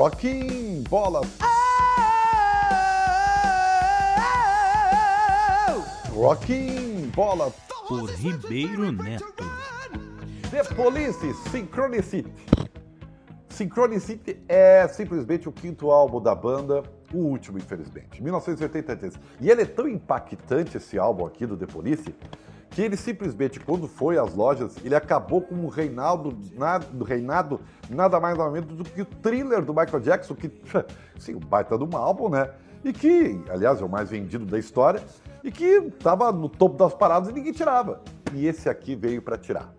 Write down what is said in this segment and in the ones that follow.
Rocking Bola. Rocking Bola. Por Ribeiro Neto. The Police, Synchronicity. Synchronicity é simplesmente o quinto álbum da banda, o último, infelizmente, 1983. E ele é tão impactante, esse álbum aqui do The Police, que ele simplesmente, quando foi às lojas, ele acabou com um reinado, nada, reinado nada mais nada menos do que o thriller do Michael Jackson, que, sim, o baita de um álbum, né? E que, aliás, é o mais vendido da história, e que estava no topo das paradas e ninguém tirava. E esse aqui veio para tirar.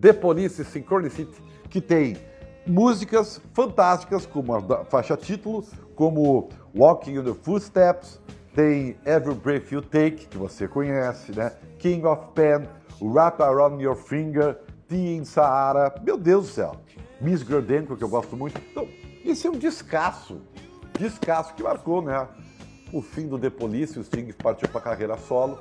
The Police Synchronicity, que tem músicas fantásticas, como a faixa título, como Walking in the Footsteps, tem Every Breath You Take, que você conhece, né? King of Pen, Wrap Around Your Finger, Tea in Sahara, meu Deus do céu. Miss Grodenko, que eu gosto muito. Então, esse é um descasso, descasso que marcou, né? O fim do The Police, o Sting partiu para carreira solo.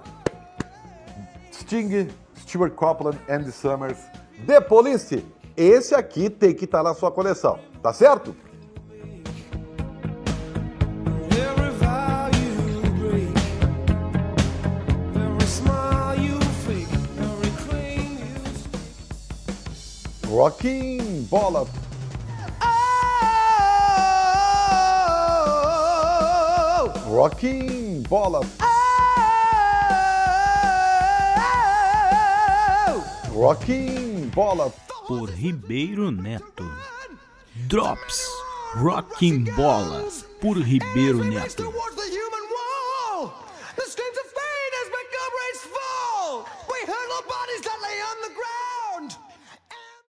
Sting, Stuart Copeland, Andy Summers, The Police. Esse aqui tem que estar tá na sua coleção, tá certo? Rocking Bola. Rocking Bola. Rocking Bola. Por Ribeiro Neto. Drops. Rocking Bola. Por Ribeiro Neto.